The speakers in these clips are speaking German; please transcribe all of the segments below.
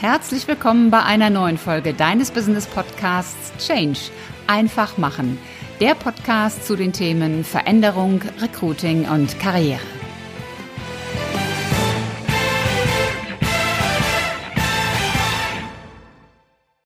Herzlich willkommen bei einer neuen Folge deines Business Podcasts Change. Einfach machen. Der Podcast zu den Themen Veränderung, Recruiting und Karriere.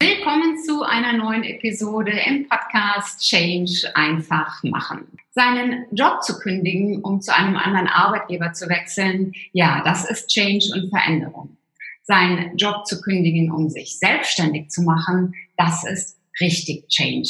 Willkommen zu einer neuen Episode im Podcast Change einfach machen. Seinen Job zu kündigen, um zu einem anderen Arbeitgeber zu wechseln, ja, das ist Change und Veränderung seinen Job zu kündigen, um sich selbstständig zu machen, das ist richtig Change.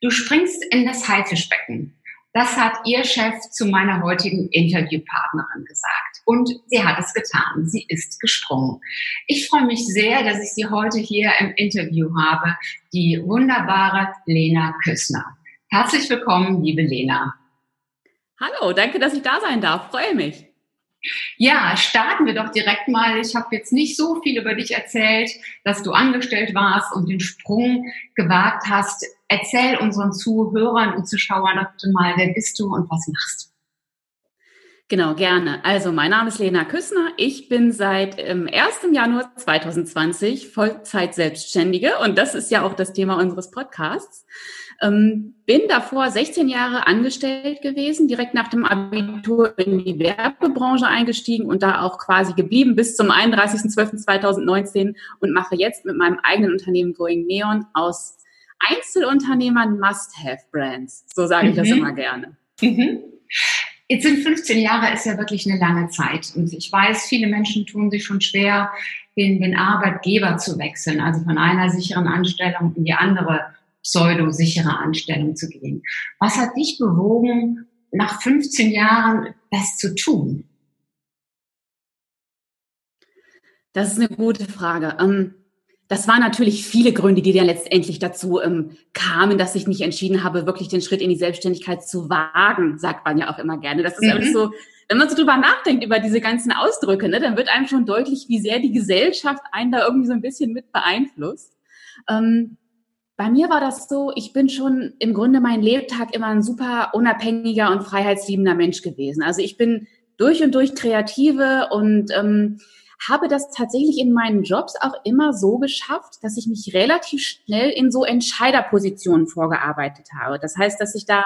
Du springst in das Haifischbecken. Das hat ihr Chef zu meiner heutigen Interviewpartnerin gesagt. Und sie hat es getan. Sie ist gesprungen. Ich freue mich sehr, dass ich sie heute hier im Interview habe, die wunderbare Lena Küssner. Herzlich willkommen, liebe Lena. Hallo, danke, dass ich da sein darf. Freue mich. Ja, starten wir doch direkt mal. Ich habe jetzt nicht so viel über dich erzählt, dass du angestellt warst und den Sprung gewagt hast. Erzähl unseren Zuhörern und Zuschauern doch mal, wer bist du und was machst du? Genau, gerne. Also mein Name ist Lena Küssner. Ich bin seit ähm, 1. Januar 2020 Vollzeit Selbstständige und das ist ja auch das Thema unseres Podcasts. Ähm, bin davor 16 Jahre angestellt gewesen, direkt nach dem Abitur in die Werbebranche eingestiegen und da auch quasi geblieben bis zum 31.12.2019 und mache jetzt mit meinem eigenen Unternehmen Going Neon aus Einzelunternehmern Must-Have-Brands. So sage ich mhm. das immer gerne. Mhm. Jetzt sind 15 Jahre ist ja wirklich eine lange Zeit. Und ich weiß, viele Menschen tun sich schon schwer, den, den Arbeitgeber zu wechseln, also von einer sicheren Anstellung in die andere pseudosichere Anstellung zu gehen. Was hat dich bewogen, nach 15 Jahren das zu tun? Das ist eine gute Frage. Ähm, das waren natürlich viele Gründe, die dann letztendlich dazu ähm, kamen, dass ich mich entschieden habe, wirklich den Schritt in die Selbstständigkeit zu wagen, sagt man ja auch immer gerne. Das ist mhm. alles so, wenn man so drüber nachdenkt über diese ganzen Ausdrücke, ne, dann wird einem schon deutlich, wie sehr die Gesellschaft einen da irgendwie so ein bisschen mit beeinflusst. Ähm, bei mir war das so, ich bin schon im Grunde mein Lebtag immer ein super unabhängiger und freiheitsliebender Mensch gewesen. Also ich bin durch und durch kreative und ähm, habe das tatsächlich in meinen Jobs auch immer so geschafft, dass ich mich relativ schnell in so Entscheiderpositionen vorgearbeitet habe. Das heißt, dass ich da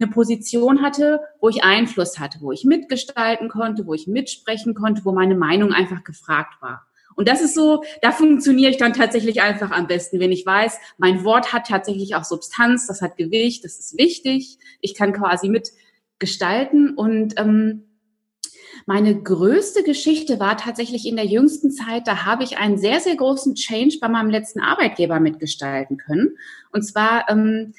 eine Position hatte, wo ich Einfluss hatte, wo ich mitgestalten konnte, wo ich mitsprechen konnte, wo meine Meinung einfach gefragt war. Und das ist so, da funktioniere ich dann tatsächlich einfach am besten, wenn ich weiß, mein Wort hat tatsächlich auch Substanz, das hat Gewicht, das ist wichtig, ich kann quasi mitgestalten und ähm, meine größte Geschichte war tatsächlich in der jüngsten Zeit, da habe ich einen sehr, sehr großen Change bei meinem letzten Arbeitgeber mitgestalten können. Und zwar ähm,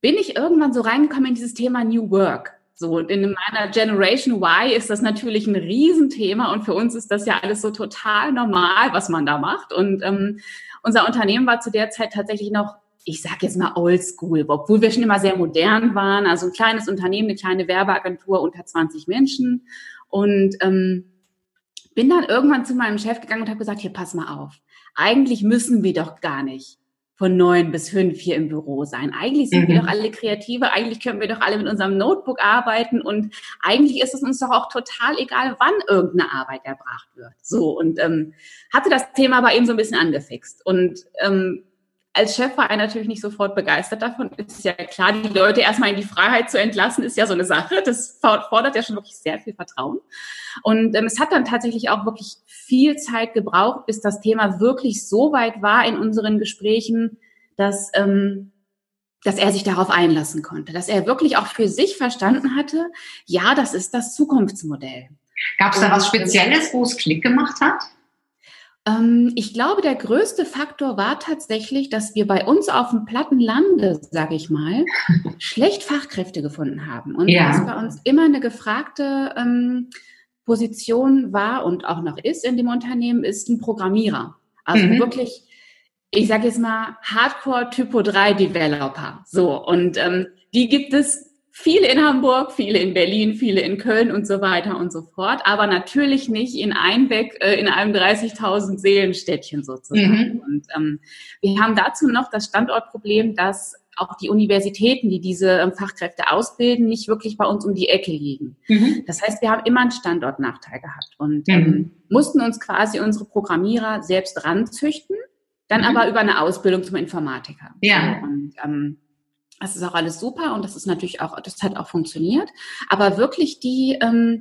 bin ich irgendwann so reingekommen in dieses Thema New Work. So, in meiner Generation Y ist das natürlich ein Riesenthema und für uns ist das ja alles so total normal, was man da macht. Und ähm, unser Unternehmen war zu der Zeit tatsächlich noch, ich sage jetzt mal oldschool, obwohl wir schon immer sehr modern waren. Also ein kleines Unternehmen, eine kleine Werbeagentur unter 20 Menschen. Und ähm, bin dann irgendwann zu meinem Chef gegangen und habe gesagt, hier, pass mal auf. Eigentlich müssen wir doch gar nicht von neun bis fünf hier im Büro sein. Eigentlich sind mhm. wir doch alle Kreative, eigentlich können wir doch alle mit unserem Notebook arbeiten und eigentlich ist es uns doch auch total egal, wann irgendeine Arbeit erbracht wird. So und ähm, hatte das Thema aber eben so ein bisschen angefixt und ähm, als Chef war er natürlich nicht sofort begeistert davon. Ist ja klar, die Leute erstmal in die Freiheit zu entlassen, ist ja so eine Sache. Das fordert ja schon wirklich sehr viel Vertrauen. Und ähm, es hat dann tatsächlich auch wirklich viel Zeit gebraucht, bis das Thema wirklich so weit war in unseren Gesprächen, dass, ähm, dass er sich darauf einlassen konnte, dass er wirklich auch für sich verstanden hatte, ja, das ist das Zukunftsmodell. Gab es da was ähm, Spezielles, wo es Klick gemacht hat? Ähm, ich glaube, der größte Faktor war tatsächlich, dass wir bei uns auf dem platten Lande, sage ich mal, schlecht Fachkräfte gefunden haben. Und ja. was bei uns immer eine gefragte ähm, Position war und auch noch ist in dem Unternehmen, ist ein Programmierer. Also mhm. wirklich, ich sage jetzt mal, Hardcore Typo 3 Developer. So, und ähm, die gibt es Viele in Hamburg, viele in Berlin, viele in Köln und so weiter und so fort, aber natürlich nicht in Einbeck, äh, in einem 30.000 Seelenstädtchen sozusagen. Mhm. Und ähm, wir haben dazu noch das Standortproblem, dass auch die Universitäten, die diese ähm, Fachkräfte ausbilden, nicht wirklich bei uns um die Ecke liegen. Mhm. Das heißt, wir haben immer einen Standortnachteil gehabt und ähm, mhm. mussten uns quasi unsere Programmierer selbst ranzüchten, dann mhm. aber über eine Ausbildung zum Informatiker. Ja. Und, ähm, das ist auch alles super und das ist natürlich auch, das hat auch funktioniert. Aber wirklich die ähm,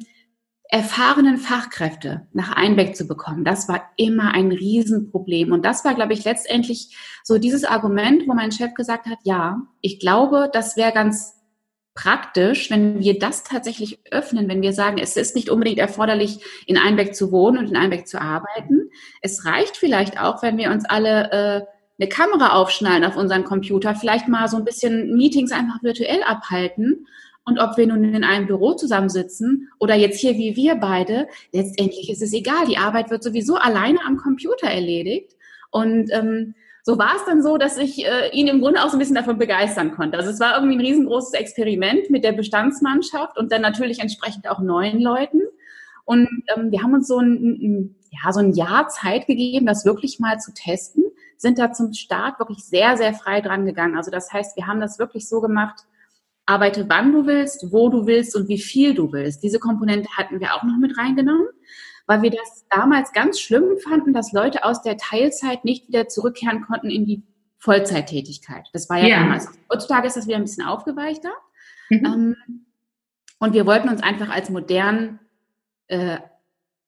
erfahrenen Fachkräfte nach Einbeck zu bekommen, das war immer ein Riesenproblem. Und das war, glaube ich, letztendlich so dieses Argument, wo mein Chef gesagt hat, ja, ich glaube, das wäre ganz praktisch, wenn wir das tatsächlich öffnen, wenn wir sagen, es ist nicht unbedingt erforderlich, in Einbeck zu wohnen und in Einbeck zu arbeiten. Es reicht vielleicht auch, wenn wir uns alle äh, eine Kamera aufschnallen auf unseren Computer, vielleicht mal so ein bisschen Meetings einfach virtuell abhalten. Und ob wir nun in einem Büro zusammensitzen oder jetzt hier wie wir beide, letztendlich ist es egal. Die Arbeit wird sowieso alleine am Computer erledigt. Und ähm, so war es dann so, dass ich äh, ihn im Grunde auch so ein bisschen davon begeistern konnte. Also es war irgendwie ein riesengroßes Experiment mit der Bestandsmannschaft und dann natürlich entsprechend auch neuen Leuten. Und ähm, wir haben uns so ein, ein, ja, so ein Jahr Zeit gegeben, das wirklich mal zu testen sind da zum Start wirklich sehr, sehr frei dran gegangen. Also das heißt, wir haben das wirklich so gemacht, arbeite wann du willst, wo du willst und wie viel du willst. Diese Komponente hatten wir auch noch mit reingenommen, weil wir das damals ganz schlimm fanden, dass Leute aus der Teilzeit nicht wieder zurückkehren konnten in die Vollzeittätigkeit. Das war ja, ja. damals. Heutzutage ist das wieder ein bisschen aufgeweichter. Mhm. Ähm, und wir wollten uns einfach als modern äh,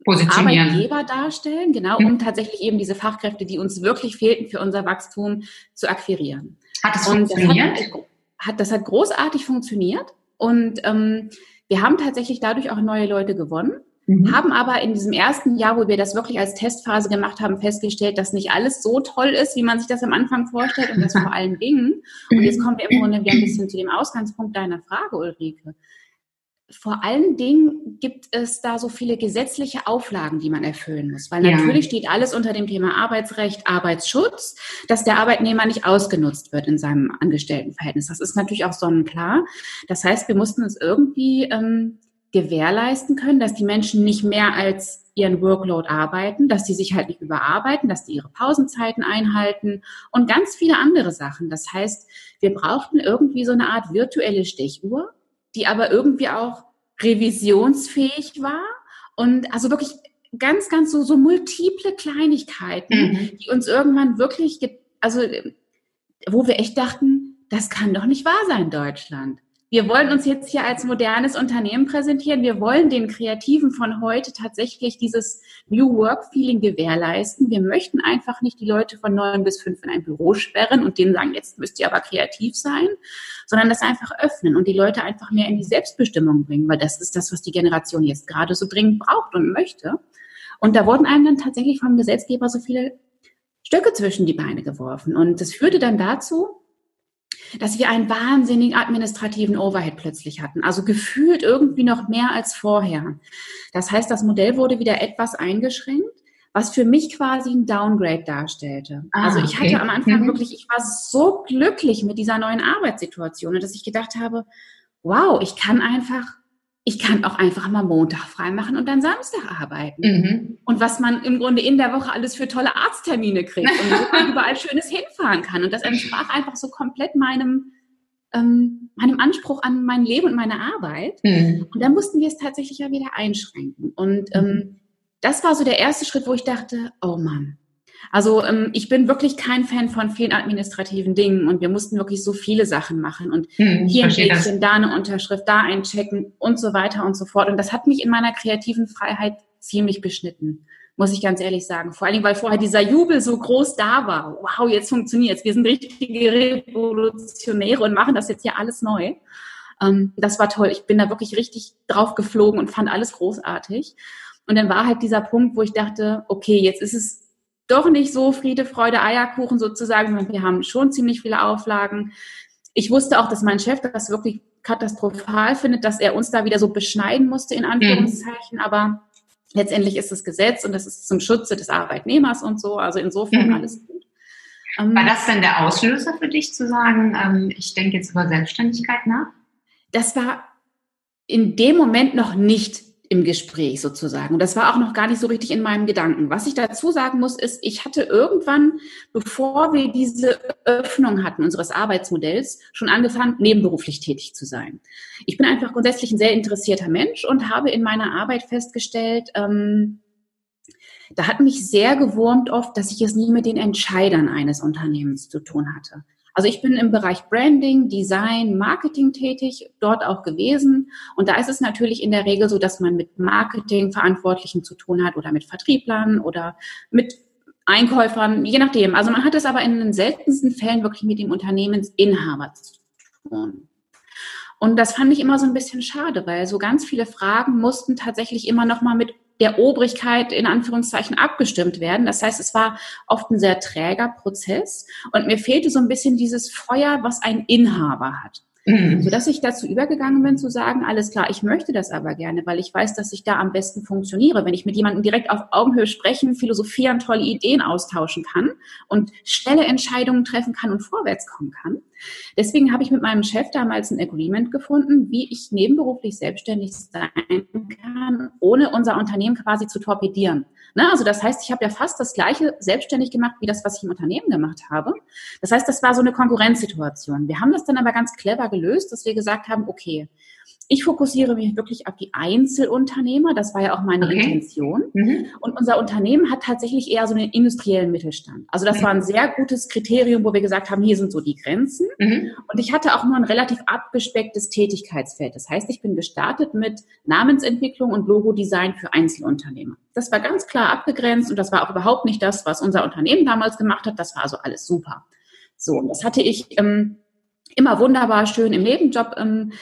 positionieren. Arbeitgeber darstellen, genau, um mhm. tatsächlich eben diese Fachkräfte, die uns wirklich fehlten für unser Wachstum, zu akquirieren. Hat es funktioniert? Das hat, hat, das hat großartig funktioniert und ähm, wir haben tatsächlich dadurch auch neue Leute gewonnen. Mhm. Haben aber in diesem ersten Jahr, wo wir das wirklich als Testphase gemacht haben, festgestellt, dass nicht alles so toll ist, wie man sich das am Anfang vorstellt und das vor allen Dingen. Und jetzt kommen wir im Grunde wieder ein bisschen zu dem Ausgangspunkt deiner Frage, Ulrike vor allen Dingen gibt es da so viele gesetzliche Auflagen, die man erfüllen muss. Weil natürlich ja. steht alles unter dem Thema Arbeitsrecht, Arbeitsschutz, dass der Arbeitnehmer nicht ausgenutzt wird in seinem Angestelltenverhältnis. Das ist natürlich auch sonnenklar. Das heißt, wir mussten uns irgendwie ähm, gewährleisten können, dass die Menschen nicht mehr als ihren Workload arbeiten, dass sie sich halt nicht überarbeiten, dass die ihre Pausenzeiten einhalten und ganz viele andere Sachen. Das heißt, wir brauchten irgendwie so eine Art virtuelle Stechuhr, die aber irgendwie auch revisionsfähig war und also wirklich ganz, ganz so, so multiple Kleinigkeiten, mhm. die uns irgendwann wirklich, also wo wir echt dachten, das kann doch nicht wahr sein, Deutschland wir wollen uns jetzt hier als modernes Unternehmen präsentieren. Wir wollen den Kreativen von heute tatsächlich dieses New Work Feeling gewährleisten. Wir möchten einfach nicht die Leute von neun bis fünf in ein Büro sperren und denen sagen, jetzt müsst ihr aber kreativ sein, sondern das einfach öffnen und die Leute einfach mehr in die Selbstbestimmung bringen, weil das ist das, was die Generation jetzt gerade so dringend braucht und möchte. Und da wurden einem dann tatsächlich vom Gesetzgeber so viele Stöcke zwischen die Beine geworfen. Und das führte dann dazu, dass wir einen wahnsinnigen administrativen Overhead plötzlich hatten. Also gefühlt irgendwie noch mehr als vorher. Das heißt, das Modell wurde wieder etwas eingeschränkt, was für mich quasi ein Downgrade darstellte. Ah, also ich okay. hatte am Anfang mhm. wirklich, ich war so glücklich mit dieser neuen Arbeitssituation, dass ich gedacht habe, wow, ich kann einfach ich kann auch einfach mal Montag freimachen und dann Samstag arbeiten. Mhm. Und was man im Grunde in der Woche alles für tolle Arzttermine kriegt und wo man überall Schönes hinfahren kann. Und das entsprach einfach so komplett meinem, ähm, meinem Anspruch an mein Leben und meine Arbeit. Mhm. Und dann mussten wir es tatsächlich ja wieder einschränken. Und ähm, das war so der erste Schritt, wo ich dachte, oh Mann, also ähm, ich bin wirklich kein Fan von vielen administrativen Dingen und wir mussten wirklich so viele Sachen machen und hm, hier ein Häkchen, da eine Unterschrift, da einchecken und so weiter und so fort. Und das hat mich in meiner kreativen Freiheit ziemlich beschnitten, muss ich ganz ehrlich sagen. Vor allen Dingen, weil vorher dieser Jubel so groß da war. Wow, jetzt funktioniert's. Wir sind richtige Revolutionäre und machen das jetzt hier alles neu. Ähm, das war toll. Ich bin da wirklich richtig drauf geflogen und fand alles großartig. Und dann war halt dieser Punkt, wo ich dachte, okay, jetzt ist es doch nicht so Friede, Freude, Eierkuchen sozusagen, sondern wir haben schon ziemlich viele Auflagen. Ich wusste auch, dass mein Chef das wirklich katastrophal findet, dass er uns da wieder so beschneiden musste, in Anführungszeichen. Mhm. Aber letztendlich ist es Gesetz und das ist zum Schutze des Arbeitnehmers und so. Also insofern mhm. alles gut. Ähm, War das denn der Auslöser für dich zu sagen, ähm, ich denke jetzt über Selbstständigkeit nach? Das war in dem Moment noch nicht im Gespräch sozusagen. Und das war auch noch gar nicht so richtig in meinem Gedanken. Was ich dazu sagen muss, ist, ich hatte irgendwann, bevor wir diese Öffnung hatten unseres Arbeitsmodells, schon angefangen, nebenberuflich tätig zu sein. Ich bin einfach grundsätzlich ein sehr interessierter Mensch und habe in meiner Arbeit festgestellt, ähm, da hat mich sehr gewurmt oft, dass ich es nie mit den Entscheidern eines Unternehmens zu tun hatte. Also ich bin im Bereich Branding, Design, Marketing tätig, dort auch gewesen. Und da ist es natürlich in der Regel so, dass man mit Marketingverantwortlichen zu tun hat oder mit Vertrieblern oder mit Einkäufern, je nachdem. Also man hat es aber in den seltensten Fällen wirklich mit dem Unternehmensinhaber zu tun. Und das fand ich immer so ein bisschen schade, weil so ganz viele Fragen mussten tatsächlich immer noch mal mit der Obrigkeit in Anführungszeichen abgestimmt werden. Das heißt, es war oft ein sehr träger Prozess und mir fehlte so ein bisschen dieses Feuer, was ein Inhaber hat. Mhm. Sodass ich dazu übergegangen bin zu sagen, alles klar, ich möchte das aber gerne, weil ich weiß, dass ich da am besten funktioniere, wenn ich mit jemandem direkt auf Augenhöhe sprechen, philosophieren, tolle Ideen austauschen kann und schnelle Entscheidungen treffen kann und vorwärts kommen kann. Deswegen habe ich mit meinem Chef damals ein Agreement gefunden, wie ich nebenberuflich selbstständig sein kann, ohne unser Unternehmen quasi zu torpedieren. Ne? Also das heißt, ich habe ja fast das gleiche selbstständig gemacht, wie das, was ich im Unternehmen gemacht habe. Das heißt, das war so eine Konkurrenzsituation. Wir haben das dann aber ganz clever gelöst, dass wir gesagt haben, okay, ich fokussiere mich wirklich auf die Einzelunternehmer. Das war ja auch meine okay. Intention. Mhm. Und unser Unternehmen hat tatsächlich eher so einen industriellen Mittelstand. Also das mhm. war ein sehr gutes Kriterium, wo wir gesagt haben, hier sind so die Grenzen. Mhm. Und ich hatte auch nur ein relativ abgespecktes Tätigkeitsfeld. Das heißt, ich bin gestartet mit Namensentwicklung und Logodesign für Einzelunternehmer. Das war ganz klar abgegrenzt und das war auch überhaupt nicht das, was unser Unternehmen damals gemacht hat. Das war also alles super. So, und das hatte ich ähm, immer wunderbar schön im Nebenjob ähm,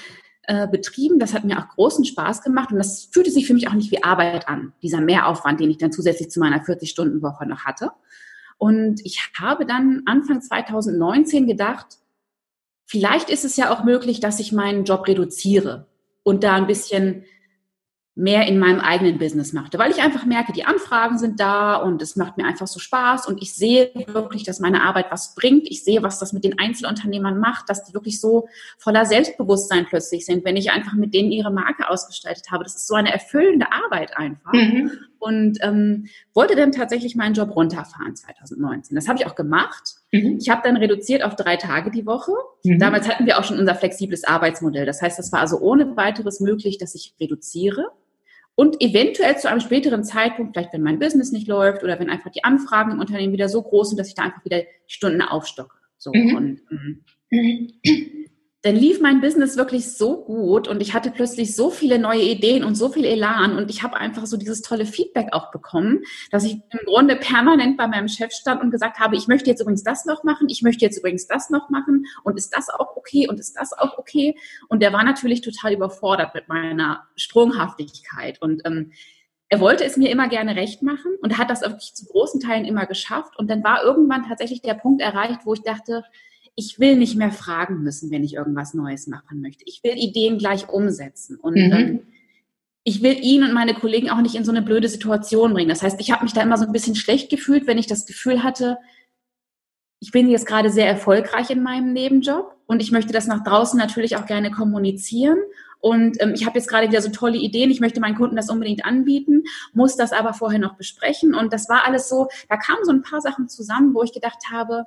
äh, betrieben. Das hat mir auch großen Spaß gemacht und das fühlte sich für mich auch nicht wie Arbeit an, dieser Mehraufwand, den ich dann zusätzlich zu meiner 40-Stunden-Woche noch hatte. Und ich habe dann Anfang 2019 gedacht, vielleicht ist es ja auch möglich, dass ich meinen Job reduziere und da ein bisschen mehr in meinem eigenen Business machte, weil ich einfach merke, die Anfragen sind da und es macht mir einfach so Spaß und ich sehe wirklich, dass meine Arbeit was bringt. Ich sehe, was das mit den Einzelunternehmern macht, dass die wirklich so voller Selbstbewusstsein plötzlich sind, wenn ich einfach mit denen ihre Marke ausgestaltet habe. Das ist so eine erfüllende Arbeit einfach. Mhm. Und ähm, wollte dann tatsächlich meinen Job runterfahren 2019. Das habe ich auch gemacht. Mhm. Ich habe dann reduziert auf drei Tage die Woche. Mhm. Damals hatten wir auch schon unser flexibles Arbeitsmodell. Das heißt, es war also ohne weiteres möglich, dass ich reduziere und eventuell zu einem späteren Zeitpunkt, vielleicht wenn mein Business nicht läuft oder wenn einfach die Anfragen im Unternehmen wieder so groß sind, dass ich da einfach wieder Stunden aufstocke. So mhm. und ähm, mhm dann lief mein Business wirklich so gut und ich hatte plötzlich so viele neue Ideen und so viel Elan und ich habe einfach so dieses tolle Feedback auch bekommen, dass ich im Grunde permanent bei meinem Chef stand und gesagt habe, ich möchte jetzt übrigens das noch machen, ich möchte jetzt übrigens das noch machen und ist das auch okay und ist das auch okay? Und der war natürlich total überfordert mit meiner Sprunghaftigkeit und ähm, er wollte es mir immer gerne recht machen und hat das wirklich zu großen Teilen immer geschafft. Und dann war irgendwann tatsächlich der Punkt erreicht, wo ich dachte, ich will nicht mehr fragen müssen, wenn ich irgendwas Neues machen möchte. Ich will Ideen gleich umsetzen. Und mhm. ähm, ich will ihn und meine Kollegen auch nicht in so eine blöde Situation bringen. Das heißt, ich habe mich da immer so ein bisschen schlecht gefühlt, wenn ich das Gefühl hatte, ich bin jetzt gerade sehr erfolgreich in meinem Nebenjob und ich möchte das nach draußen natürlich auch gerne kommunizieren. Und ähm, ich habe jetzt gerade wieder so tolle Ideen, ich möchte meinen Kunden das unbedingt anbieten, muss das aber vorher noch besprechen. Und das war alles so, da kamen so ein paar Sachen zusammen, wo ich gedacht habe,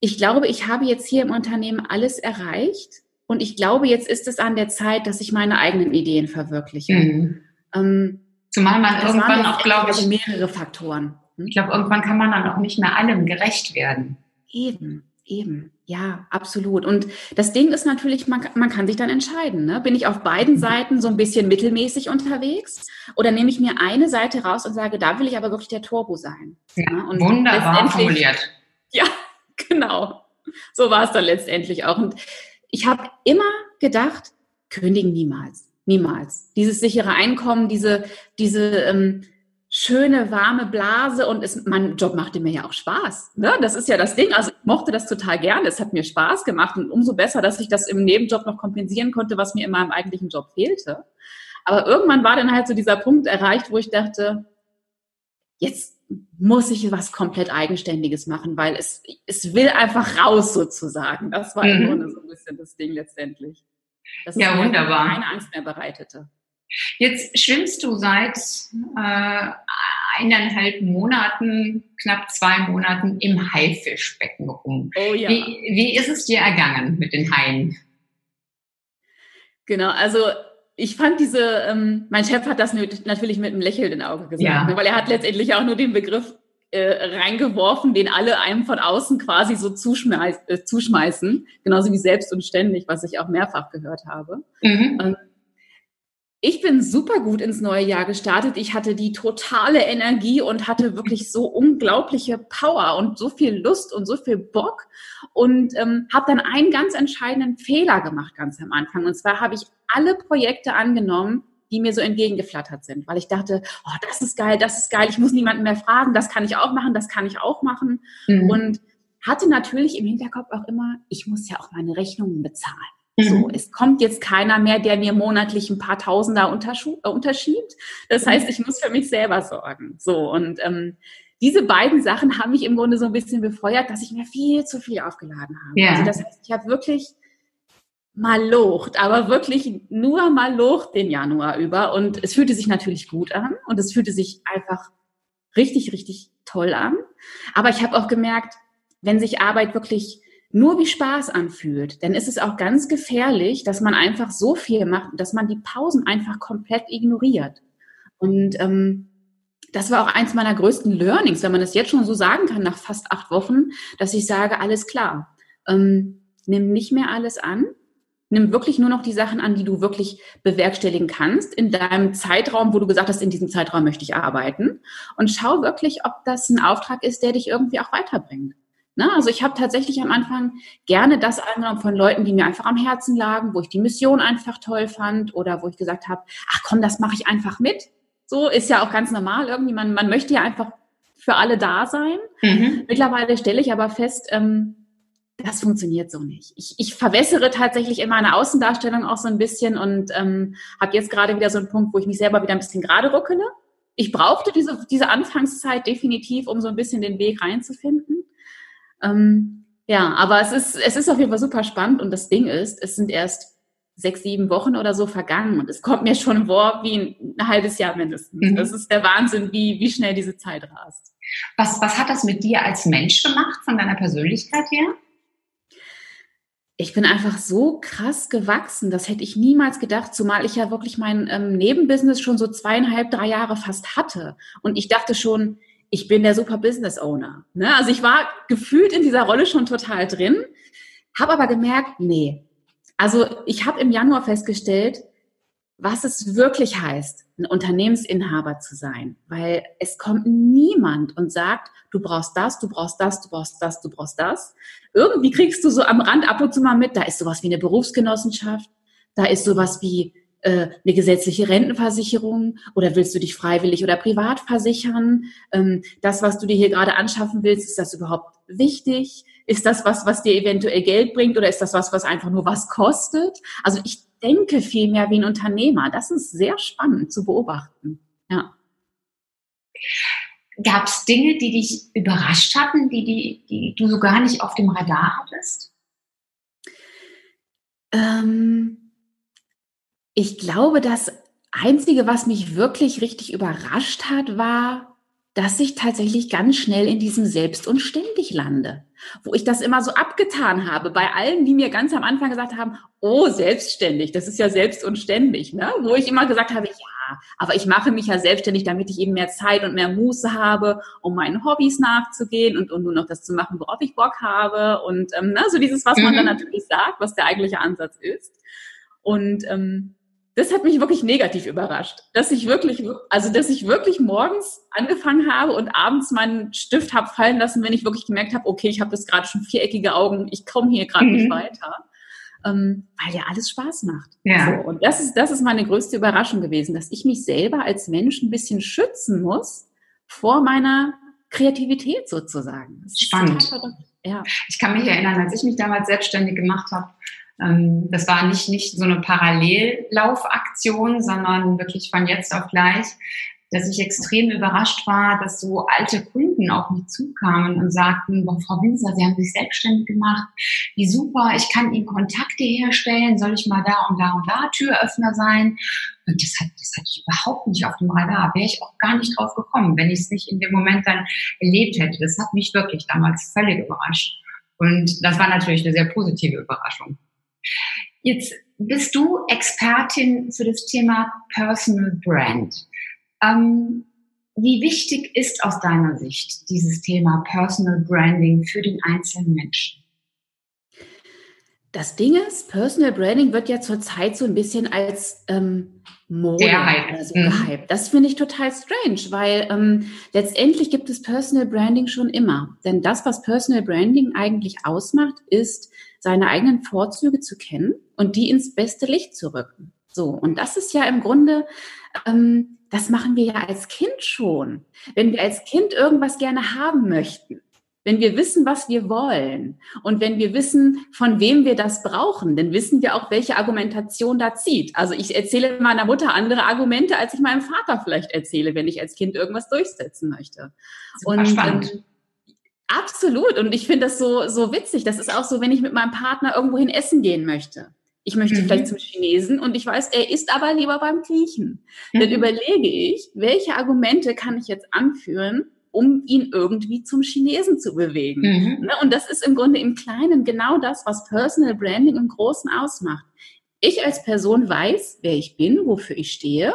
ich glaube, ich habe jetzt hier im Unternehmen alles erreicht und ich glaube, jetzt ist es an der Zeit, dass ich meine eigenen Ideen verwirkliche. Mhm. Ähm, Zumal man irgendwann auch, glaube ich, mehrere Faktoren. Hm? Ich glaube, irgendwann kann man dann auch nicht mehr allem gerecht werden. Eben, eben. Ja, absolut. Und das Ding ist natürlich, man, man kann sich dann entscheiden. Ne? Bin ich auf beiden mhm. Seiten so ein bisschen mittelmäßig unterwegs oder nehme ich mir eine Seite raus und sage, da will ich aber wirklich der Turbo sein. Ja, ne? und wunderbar formuliert. Ja, Genau. So war es dann letztendlich auch. Und ich habe immer gedacht, kündigen niemals. Niemals. Dieses sichere Einkommen, diese, diese ähm, schöne, warme Blase und es, mein Job machte mir ja auch Spaß. Ne? Das ist ja das Ding. Also ich mochte das total gerne. Es hat mir Spaß gemacht und umso besser, dass ich das im Nebenjob noch kompensieren konnte, was mir in meinem eigentlichen Job fehlte. Aber irgendwann war dann halt so dieser Punkt erreicht, wo ich dachte, jetzt muss ich was komplett Eigenständiges machen, weil es, es will einfach raus sozusagen. Das war mhm. im Grunde so ein bisschen das Ding letztendlich. Dass ja, wunderbar. keine Angst mehr bereitete. Jetzt schwimmst du seit äh, eineinhalb Monaten, knapp zwei Monaten im Haifischbecken rum. Oh ja. Wie, wie ist es dir ergangen mit den Haien? Genau, also ich fand diese, ähm, mein Chef hat das natürlich mit einem Lächeln in Auge gesagt, ja. ne, weil er hat letztendlich auch nur den Begriff äh, reingeworfen, den alle einem von außen quasi so zuschmeiß, äh, zuschmeißen, genauso wie selbst und ständig, was ich auch mehrfach gehört habe. Mhm. Ähm, ich bin super gut ins neue Jahr gestartet. Ich hatte die totale Energie und hatte wirklich so unglaubliche Power und so viel Lust und so viel Bock und ähm, habe dann einen ganz entscheidenden Fehler gemacht ganz am Anfang. Und zwar habe ich alle Projekte angenommen, die mir so entgegengeflattert sind, weil ich dachte, oh, das ist geil, das ist geil, ich muss niemanden mehr fragen, das kann ich auch machen, das kann ich auch machen. Mhm. Und hatte natürlich im Hinterkopf auch immer, ich muss ja auch meine Rechnungen bezahlen. So, mhm. es kommt jetzt keiner mehr, der mir monatlich ein paar Tausender äh, unterschiebt. Das heißt, mhm. ich muss für mich selber sorgen. So, und ähm, diese beiden Sachen haben mich im Grunde so ein bisschen befeuert, dass ich mir viel zu viel aufgeladen habe. Ja. Also das heißt, ich habe wirklich mal locht, aber wirklich nur mal locht den Januar über. Und es fühlte sich natürlich gut an und es fühlte sich einfach richtig, richtig toll an. Aber ich habe auch gemerkt, wenn sich Arbeit wirklich nur wie Spaß anfühlt, dann ist es auch ganz gefährlich, dass man einfach so viel macht, dass man die Pausen einfach komplett ignoriert. Und ähm, das war auch eins meiner größten Learnings, wenn man es jetzt schon so sagen kann, nach fast acht Wochen, dass ich sage, alles klar, ähm, nimm nicht mehr alles an, nimm wirklich nur noch die Sachen an, die du wirklich bewerkstelligen kannst in deinem Zeitraum, wo du gesagt hast, in diesem Zeitraum möchte ich arbeiten und schau wirklich, ob das ein Auftrag ist, der dich irgendwie auch weiterbringt. Ne? Also ich habe tatsächlich am Anfang gerne das angenommen von Leuten, die mir einfach am Herzen lagen, wo ich die Mission einfach toll fand oder wo ich gesagt habe, ach komm, das mache ich einfach mit. So ist ja auch ganz normal irgendwie. Man, man möchte ja einfach für alle da sein. Mhm. Mittlerweile stelle ich aber fest, ähm, das funktioniert so nicht. Ich, ich verwässere tatsächlich in meiner Außendarstellung auch so ein bisschen und ähm, habe jetzt gerade wieder so einen Punkt, wo ich mich selber wieder ein bisschen gerade ruckele. Ich brauchte diese, diese Anfangszeit definitiv, um so ein bisschen den Weg reinzufinden. Ähm, ja, aber es ist, es ist auf jeden Fall super spannend und das Ding ist, es sind erst sechs, sieben Wochen oder so vergangen und es kommt mir schon vor wie ein, halbes Jahr mindestens. Mhm. Das ist der Wahnsinn, wie, wie schnell diese Zeit rast. Was, was hat das mit dir als Mensch gemacht, von deiner Persönlichkeit her? ich bin einfach so krass gewachsen. Das hätte ich niemals gedacht, zumal ich ja wirklich mein ähm, Nebenbusiness schon so zweieinhalb, drei Jahre fast hatte. Und ich dachte schon, ich bin der super Business Owner. Ne? Also ich war gefühlt in dieser Rolle schon total drin, habe aber gemerkt, nee. Also ich habe im Januar festgestellt, was es wirklich heißt, ein Unternehmensinhaber zu sein. Weil es kommt niemand und sagt, du brauchst das, du brauchst das, du brauchst das, du brauchst das. Irgendwie kriegst du so am Rand ab und zu mal mit, da ist sowas wie eine Berufsgenossenschaft, da ist sowas wie äh, eine gesetzliche Rentenversicherung oder willst du dich freiwillig oder privat versichern? Ähm, das, was du dir hier gerade anschaffen willst, ist das überhaupt wichtig? Ist das was, was dir eventuell Geld bringt oder ist das was, was einfach nur was kostet? Also ich denke viel mehr wie ein Unternehmer. Das ist sehr spannend zu beobachten. Ja. Gab es Dinge, die dich überrascht hatten, die, die, die du so gar nicht auf dem Radar hattest? Ähm ich glaube, das Einzige, was mich wirklich richtig überrascht hat, war, dass ich tatsächlich ganz schnell in diesem Selbst und ständig lande. Wo ich das immer so abgetan habe bei allen, die mir ganz am Anfang gesagt haben, oh, selbstständig, das ist ja selbst und ständig, ne? Wo ich immer gesagt habe, ja, aber ich mache mich ja selbstständig, damit ich eben mehr Zeit und mehr Muße habe, um meinen Hobbys nachzugehen und, um nur noch das zu machen, worauf ich Bock habe. Und ähm, ne, so dieses, was man dann mhm. natürlich sagt, was der eigentliche Ansatz ist. Und ähm, das hat mich wirklich negativ überrascht, dass ich wirklich, also dass ich wirklich morgens angefangen habe und abends meinen Stift habe fallen lassen, wenn ich wirklich gemerkt habe, okay, ich habe das gerade schon viereckige Augen, ich komme hier gerade mhm. nicht weiter, ähm, weil ja alles Spaß macht. Ja. So, und das ist, das ist meine größte Überraschung gewesen, dass ich mich selber als Mensch ein bisschen schützen muss vor meiner Kreativität sozusagen. Spannend. Ja. Ich kann mich erinnern, als ich mich damals selbstständig gemacht habe, das war nicht, nicht so eine Parallellaufaktion, sondern wirklich von jetzt auf gleich. dass ich extrem überrascht war, dass so alte Kunden auf mich zukamen und sagten, Frau Winzer, Sie haben sich selbstständig gemacht, wie super, ich kann Ihnen Kontakte herstellen, soll ich mal da und da und da Türöffner sein? Und das, hat, das hatte ich überhaupt nicht auf dem Radar, wäre ich auch gar nicht drauf gekommen, wenn ich es nicht in dem Moment dann erlebt hätte. Das hat mich wirklich damals völlig überrascht. Und das war natürlich eine sehr positive Überraschung. Jetzt bist du Expertin für das Thema Personal Brand. Ähm, wie wichtig ist aus deiner Sicht dieses Thema Personal Branding für den einzelnen Menschen? Das Ding ist, Personal Branding wird ja zurzeit so ein bisschen als ähm, Mode oder so mhm. gehypt. Das finde ich total strange, weil ähm, letztendlich gibt es Personal Branding schon immer. Denn das, was Personal Branding eigentlich ausmacht, ist, seine eigenen Vorzüge zu kennen und die ins beste Licht zu rücken. So, und das ist ja im Grunde, ähm, das machen wir ja als Kind schon. Wenn wir als Kind irgendwas gerne haben möchten, wenn wir wissen, was wir wollen und wenn wir wissen, von wem wir das brauchen, dann wissen wir auch, welche Argumentation da zieht. Also ich erzähle meiner Mutter andere Argumente, als ich meinem Vater vielleicht erzähle, wenn ich als Kind irgendwas durchsetzen möchte. Super und, spannend. Absolut. Und ich finde das so, so witzig. Das ist auch so, wenn ich mit meinem Partner irgendwohin essen gehen möchte. Ich möchte mhm. vielleicht zum Chinesen und ich weiß, er ist aber lieber beim Griechen. Mhm. Dann überlege ich, welche Argumente kann ich jetzt anführen, um ihn irgendwie zum Chinesen zu bewegen. Mhm. Ne? Und das ist im Grunde im Kleinen genau das, was Personal Branding im Großen ausmacht. Ich als Person weiß, wer ich bin, wofür ich stehe.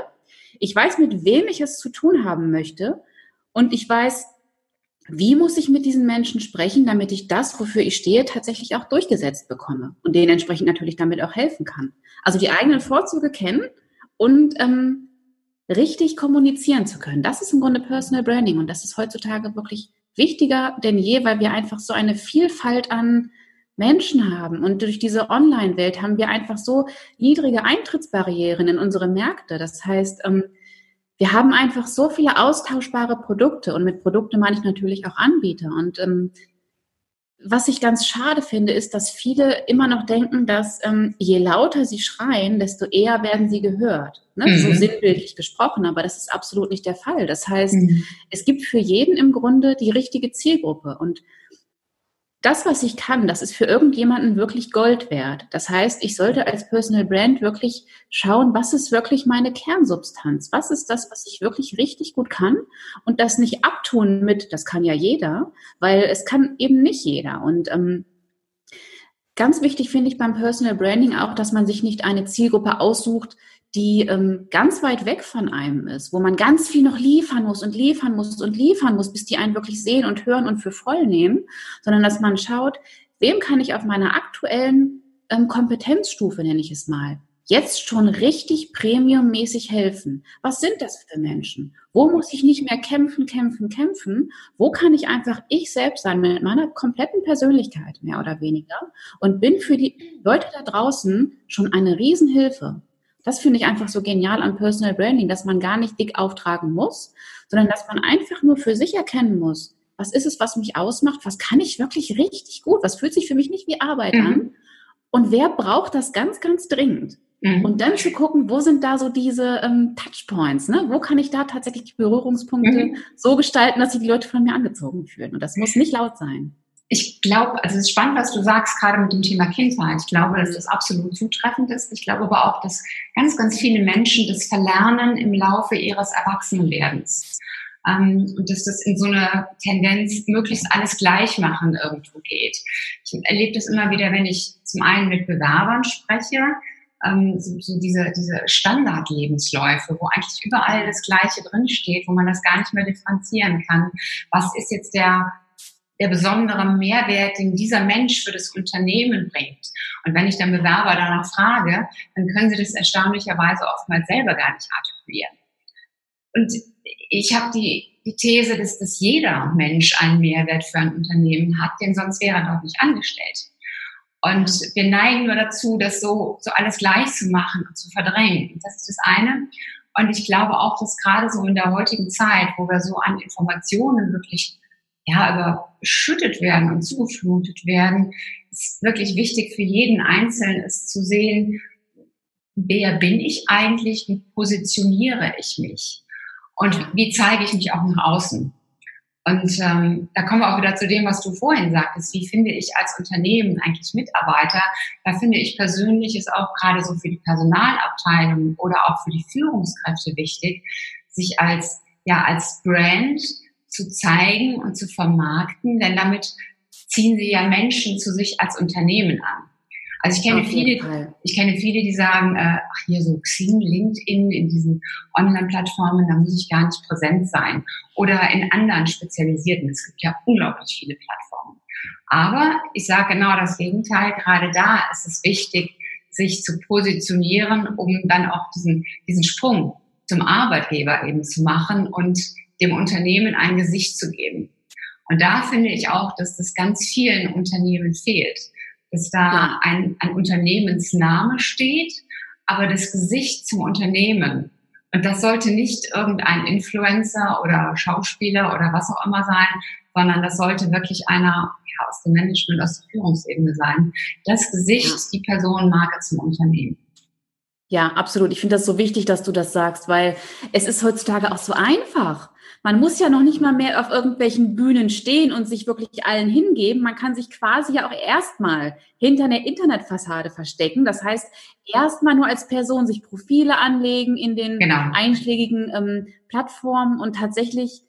Ich weiß, mit wem ich es zu tun haben möchte. Und ich weiß, wie muss ich mit diesen Menschen sprechen, damit ich das, wofür ich stehe, tatsächlich auch durchgesetzt bekomme und denen entsprechend natürlich damit auch helfen kann. Also die eigenen Vorzüge kennen und ähm, richtig kommunizieren zu können. Das ist im Grunde Personal Branding und das ist heutzutage wirklich wichtiger denn je, weil wir einfach so eine Vielfalt an Menschen haben. Und durch diese Online-Welt haben wir einfach so niedrige Eintrittsbarrieren in unsere Märkte. Das heißt, ähm, wir haben einfach so viele austauschbare Produkte und mit Produkte meine ich natürlich auch Anbieter. Und ähm, was ich ganz schade finde, ist, dass viele immer noch denken, dass ähm, je lauter sie schreien, desto eher werden sie gehört. Ne? Mhm. So sinnbildlich gesprochen, aber das ist absolut nicht der Fall. Das heißt, mhm. es gibt für jeden im Grunde die richtige Zielgruppe. Und das, was ich kann, das ist für irgendjemanden wirklich Gold wert. Das heißt, ich sollte als Personal Brand wirklich schauen, was ist wirklich meine Kernsubstanz? Was ist das, was ich wirklich richtig gut kann? Und das nicht abtun mit, das kann ja jeder, weil es kann eben nicht jeder. Und ähm, ganz wichtig finde ich beim Personal Branding auch, dass man sich nicht eine Zielgruppe aussucht, die ähm, ganz weit weg von einem ist, wo man ganz viel noch liefern muss und liefern muss und liefern muss, bis die einen wirklich sehen und hören und für voll nehmen, sondern dass man schaut, wem kann ich auf meiner aktuellen ähm, Kompetenzstufe, nenne ich es mal, jetzt schon richtig premiummäßig helfen. Was sind das für Menschen? Wo muss ich nicht mehr kämpfen, kämpfen, kämpfen? Wo kann ich einfach ich selbst sein mit meiner kompletten Persönlichkeit, mehr oder weniger, und bin für die Leute da draußen schon eine Riesenhilfe? Das finde ich einfach so genial an Personal Branding, dass man gar nicht dick auftragen muss, sondern dass man einfach nur für sich erkennen muss, was ist es, was mich ausmacht, was kann ich wirklich richtig gut, was fühlt sich für mich nicht wie Arbeit mhm. an und wer braucht das ganz, ganz dringend. Mhm. Und dann zu gucken, wo sind da so diese ähm, Touchpoints, ne? wo kann ich da tatsächlich die Berührungspunkte mhm. so gestalten, dass sich die Leute von mir angezogen fühlen. Und das muss nicht laut sein ich glaube, also es ist spannend, was du sagst, gerade mit dem Thema Kindheit. Ich glaube, dass das absolut zutreffend ist. Ich glaube aber auch, dass ganz, ganz viele Menschen das verlernen im Laufe ihres Erwachsenenwerdens. Ähm, und dass das in so eine Tendenz, möglichst alles gleich machen irgendwo geht. Ich erlebe das immer wieder, wenn ich zum einen mit Bewerbern spreche, ähm, so, so diese, diese Standardlebensläufe, wo eigentlich überall das Gleiche drinsteht, wo man das gar nicht mehr differenzieren kann. Was ist jetzt der der besondere Mehrwert, den dieser Mensch für das Unternehmen bringt. Und wenn ich dann Bewerber danach frage, dann können sie das erstaunlicherweise oftmals selber gar nicht artikulieren. Und ich habe die, die These, dass, dass jeder Mensch einen Mehrwert für ein Unternehmen hat, denn sonst wäre er doch nicht angestellt. Und wir neigen nur dazu, das so, so alles gleich zu machen und zu verdrängen. Das ist das eine. Und ich glaube auch, dass gerade so in der heutigen Zeit, wo wir so an Informationen wirklich ja, überschüttet werden und zugeflutet werden, ist wirklich wichtig für jeden Einzelnen ist zu sehen, wer bin ich eigentlich, wie positioniere ich mich? Und wie zeige ich mich auch nach außen? Und ähm, da kommen wir auch wieder zu dem, was du vorhin sagtest. Wie finde ich als Unternehmen eigentlich Mitarbeiter? Da finde ich persönlich ist auch gerade so für die Personalabteilung oder auch für die Führungskräfte wichtig, sich als ja als Brand zu zeigen und zu vermarkten, denn damit ziehen sie ja Menschen zu sich als Unternehmen an. Also ich kenne viele, ich kenne viele, die sagen, äh, ach hier so Xing, LinkedIn, in diesen Online-Plattformen, da muss ich gar nicht präsent sein. Oder in anderen spezialisierten. Es gibt ja unglaublich viele Plattformen. Aber ich sage genau das Gegenteil. Gerade da ist es wichtig, sich zu positionieren, um dann auch diesen, diesen Sprung zum Arbeitgeber eben zu machen und dem Unternehmen ein Gesicht zu geben. Und da finde ich auch, dass das ganz vielen Unternehmen fehlt dass da ein, ein Unternehmensname steht, aber das Gesicht zum Unternehmen. Und das sollte nicht irgendein Influencer oder Schauspieler oder was auch immer sein, sondern das sollte wirklich einer ja, aus dem Management, aus der Führungsebene sein. Das Gesicht, die Personenmarke zum Unternehmen. Ja, absolut. Ich finde das so wichtig, dass du das sagst, weil es ist heutzutage auch so einfach. Man muss ja noch nicht mal mehr auf irgendwelchen Bühnen stehen und sich wirklich allen hingeben. Man kann sich quasi ja auch erstmal hinter einer Internetfassade verstecken. Das heißt, erstmal nur als Person sich Profile anlegen in den genau. einschlägigen ähm, Plattformen und tatsächlich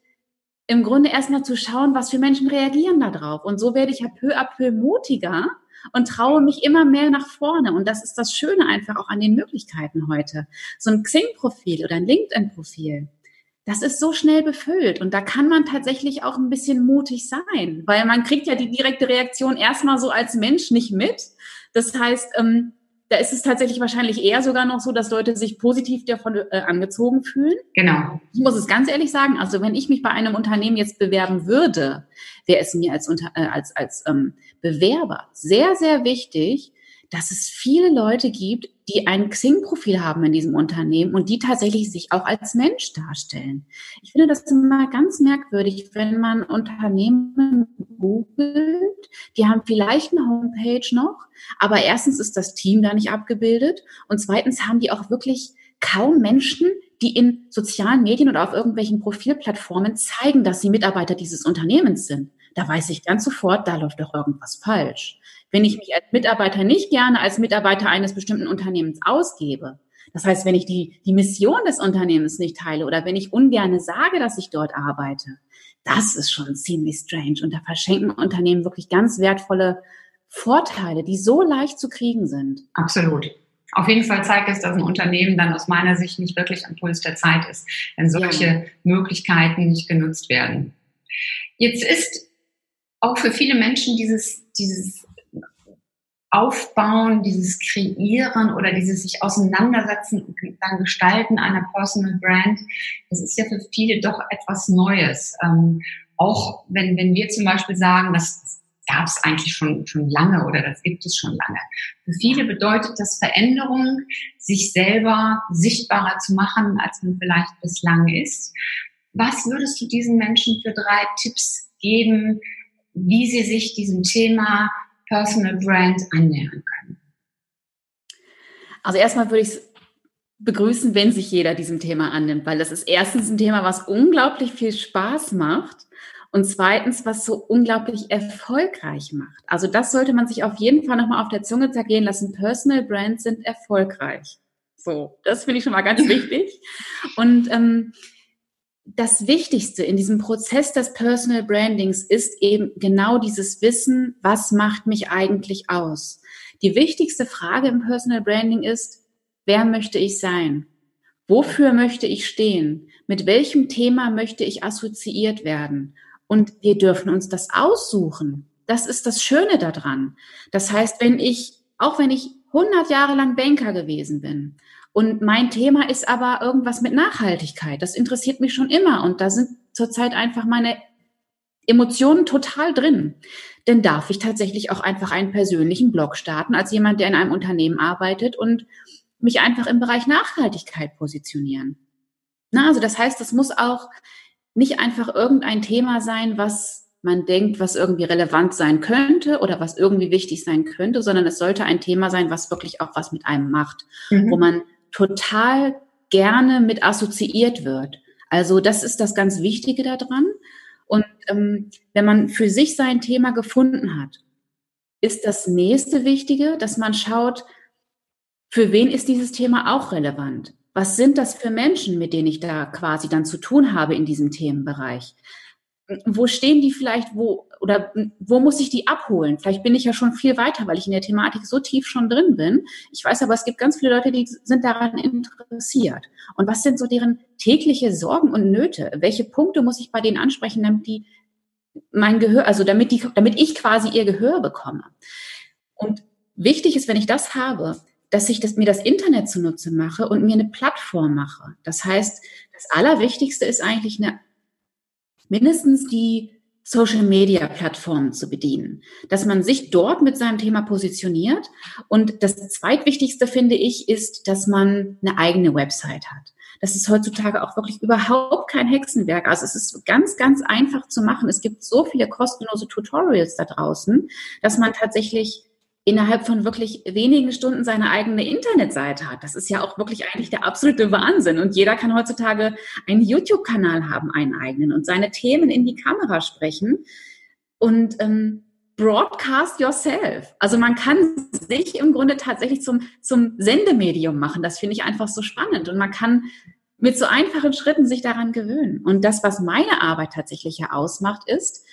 im Grunde erstmal zu schauen, was für Menschen reagieren da drauf. Und so werde ich ja peu à peu mutiger und traue mich immer mehr nach vorne. Und das ist das Schöne einfach auch an den Möglichkeiten heute. So ein Xing-Profil oder ein LinkedIn-Profil das ist so schnell befüllt und da kann man tatsächlich auch ein bisschen mutig sein, weil man kriegt ja die direkte Reaktion erstmal so als Mensch nicht mit. Das heißt, ähm, da ist es tatsächlich wahrscheinlich eher sogar noch so, dass Leute sich positiv davon äh, angezogen fühlen. Genau. Ich muss es ganz ehrlich sagen, also wenn ich mich bei einem Unternehmen jetzt bewerben würde, wäre es mir als, unter, äh, als, als ähm, Bewerber sehr, sehr wichtig, dass es viele Leute gibt, die ein Xing-Profil haben in diesem Unternehmen und die tatsächlich sich auch als Mensch darstellen. Ich finde das immer ganz merkwürdig, wenn man Unternehmen googelt, die haben vielleicht eine Homepage noch, aber erstens ist das Team da nicht abgebildet und zweitens haben die auch wirklich kaum Menschen, die in sozialen Medien oder auf irgendwelchen Profilplattformen zeigen, dass sie Mitarbeiter dieses Unternehmens sind. Da weiß ich ganz sofort, da läuft doch irgendwas falsch. Wenn ich mich als Mitarbeiter nicht gerne als Mitarbeiter eines bestimmten Unternehmens ausgebe, das heißt, wenn ich die, die Mission des Unternehmens nicht teile oder wenn ich ungerne sage, dass ich dort arbeite, das ist schon ziemlich strange. Und da verschenken Unternehmen wirklich ganz wertvolle Vorteile, die so leicht zu kriegen sind. Absolut. Auf jeden Fall zeigt es, dass ein Unternehmen dann aus meiner Sicht nicht wirklich am Puls der Zeit ist, wenn solche ja. Möglichkeiten nicht genutzt werden. Jetzt ist auch für viele Menschen dieses, dieses Aufbauen, dieses Kreieren oder dieses sich auseinandersetzen und dann gestalten einer Personal Brand, das ist ja für viele doch etwas Neues. Ähm, auch wenn, wenn wir zum Beispiel sagen, das gab es eigentlich schon, schon lange oder das gibt es schon lange. Für viele bedeutet das Veränderung, sich selber sichtbarer zu machen, als man vielleicht bislang ist. Was würdest du diesen Menschen für drei Tipps geben, wie sie sich diesem Thema Personal Brand annähern können? Also erstmal würde ich es begrüßen, wenn sich jeder diesem Thema annimmt, weil das ist erstens ein Thema, was unglaublich viel Spaß macht und zweitens, was so unglaublich erfolgreich macht. Also das sollte man sich auf jeden Fall nochmal auf der Zunge zergehen lassen. Personal Brands sind erfolgreich. So, das finde ich schon mal ganz wichtig. Und ähm, das Wichtigste in diesem Prozess des Personal Brandings ist eben genau dieses Wissen, was macht mich eigentlich aus. Die wichtigste Frage im Personal Branding ist, wer möchte ich sein? Wofür möchte ich stehen? Mit welchem Thema möchte ich assoziiert werden? Und wir dürfen uns das aussuchen. Das ist das Schöne daran. Das heißt, wenn ich, auch wenn ich 100 Jahre lang Banker gewesen bin und mein Thema ist aber irgendwas mit Nachhaltigkeit. Das interessiert mich schon immer. Und da sind zurzeit einfach meine Emotionen total drin. Dann darf ich tatsächlich auch einfach einen persönlichen Blog starten als jemand, der in einem Unternehmen arbeitet und mich einfach im Bereich Nachhaltigkeit positionieren. Na, also das heißt, das muss auch nicht einfach irgendein Thema sein, was man denkt, was irgendwie relevant sein könnte oder was irgendwie wichtig sein könnte, sondern es sollte ein Thema sein, was wirklich auch was mit einem macht, mhm. wo man total gerne mit assoziiert wird. Also das ist das ganz Wichtige daran. Und ähm, wenn man für sich sein Thema gefunden hat, ist das nächste Wichtige, dass man schaut, für wen ist dieses Thema auch relevant? Was sind das für Menschen, mit denen ich da quasi dann zu tun habe in diesem Themenbereich? Wo stehen die vielleicht, wo, oder wo muss ich die abholen? Vielleicht bin ich ja schon viel weiter, weil ich in der Thematik so tief schon drin bin. Ich weiß aber, es gibt ganz viele Leute, die sind daran interessiert. Und was sind so deren tägliche Sorgen und Nöte? Welche Punkte muss ich bei denen ansprechen, damit die mein Gehör, also damit die, damit ich quasi ihr Gehör bekomme? Und wichtig ist, wenn ich das habe, dass ich das, mir das Internet zunutze mache und mir eine Plattform mache. Das heißt, das Allerwichtigste ist eigentlich eine mindestens die Social Media Plattformen zu bedienen, dass man sich dort mit seinem Thema positioniert. Und das zweitwichtigste finde ich ist, dass man eine eigene Website hat. Das ist heutzutage auch wirklich überhaupt kein Hexenwerk. Also es ist ganz, ganz einfach zu machen. Es gibt so viele kostenlose Tutorials da draußen, dass man tatsächlich innerhalb von wirklich wenigen Stunden seine eigene Internetseite hat. Das ist ja auch wirklich eigentlich der absolute Wahnsinn. Und jeder kann heutzutage einen YouTube-Kanal haben, einen eigenen und seine Themen in die Kamera sprechen. Und ähm, broadcast yourself. Also man kann sich im Grunde tatsächlich zum, zum Sendemedium machen. Das finde ich einfach so spannend. Und man kann mit so einfachen Schritten sich daran gewöhnen. Und das, was meine Arbeit tatsächlich ja ausmacht, ist,